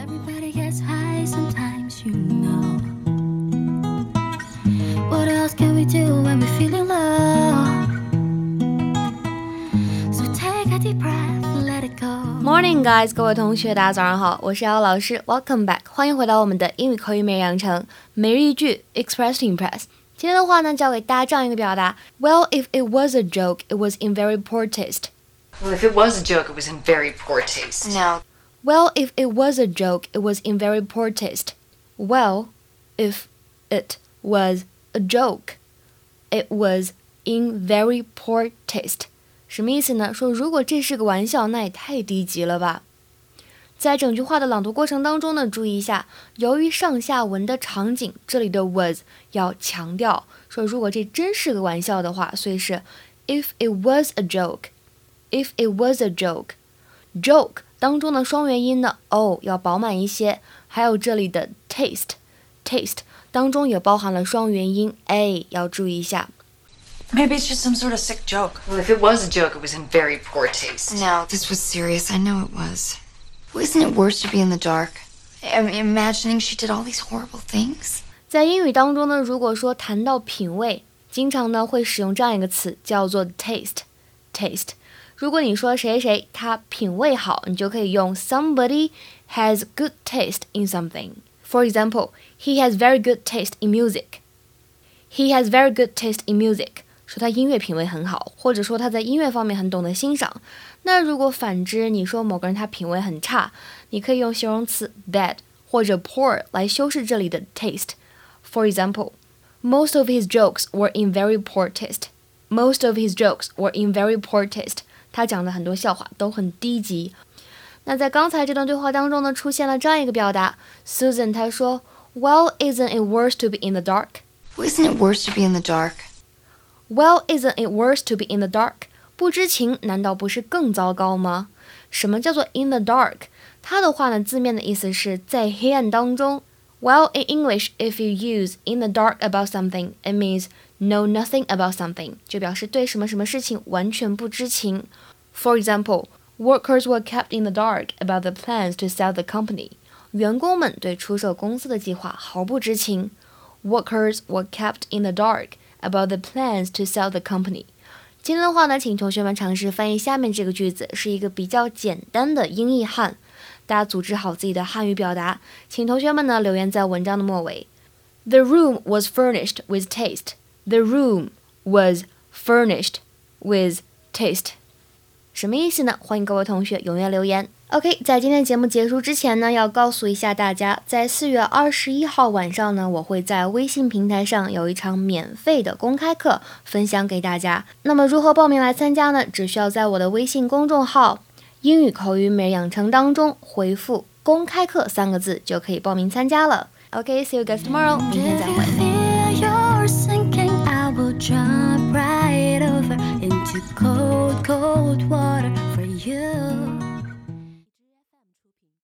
Everybody gets high sometimes, you know. What else can we do when we're feeling low? So take a deep breath, let it go. Morning, guys，各位同学，大家早上好，我是姚老师，Welcome back，欢迎回到我们的英语口语每日养成每日一句 Express to Impress。今天的话呢，教给大家这样一个表达：Well, if it was a joke, it was in very poor taste. Well, if it was a joke, it was in very poor taste. No, Well, if it was a joke, it was in very poor taste. Well, if it was a joke, it was in very poor taste. 什么意思呢？说如果这是个玩笑，那也太低级了吧。在整句话的朗读过程当中呢，注意一下，由于上下文的场景，这里的 was 要强调说，如果这真是个玩笑的话，所以是 if it was a joke，if it was a joke，joke 当中的双元音呢，o 要饱满一些，还有这里的 taste，taste 当中也包含了双元音 a，要注意一下。 maybe it's just some sort of sick joke. Well, if it was a joke, it was in very poor taste. No, this was serious. I know it was. Well, isn't it worse to be in the dark? I'm imagining she did all these horrible things. 在英语当中呢，如果说谈到品味，经常呢会使用这样一个词，叫做 taste。 taste。如果你说谁谁谁他品味好，你就可以用 somebody has good taste in something。For example, he has very good taste in music. He has very good taste in music. 说他音乐品味很好，或者说他在音乐方面很懂得欣赏。那如果反之，你说某个人他品味很差，你可以用形容词 bad 或者 poor 来修饰这里的 taste。For example, most of his jokes were in very poor taste. Most of his jokes were in very poor taste. 他讲的很多笑话都很低级。那在刚才这段对话当中呢，出现了这样一个表达，Susan 她说，Well, isn't it worse to be in the dark? Well, isn't it worse to be in the dark? Well, isn't it worse to be in the dark? 不知情难道不是更糟糕吗？什么叫做 in the dark？它的话呢，字面的意思是在黑暗当中。Well, in English, if you use in the dark about something, it means know nothing about something，就表示对什么什么事情完全不知情。For example, workers were kept in the dark about the plans to sell the company. 员工们对出售公司的计划毫不知情。Workers were kept in the dark about the plans to sell the company. 今天的话呢，请同学们尝试翻译下面这个句子，是一个比较简单的英译汉。大家组织好自己的汉语表达，请同学们呢留言在文章的末尾。The room was furnished with taste. The room was furnished with taste. 什么意思呢？欢迎各位同学踊跃留言。OK，在今天节目结束之前呢，要告诉一下大家，在四月二十一号晚上呢，我会在微信平台上有一场免费的公开课分享给大家。那么如何报名来参加呢？只需要在我的微信公众号“英语口语每日养成”当中回复“公开课”三个字，就可以报名参加了。OK，see、you guys tomorrow，明天再会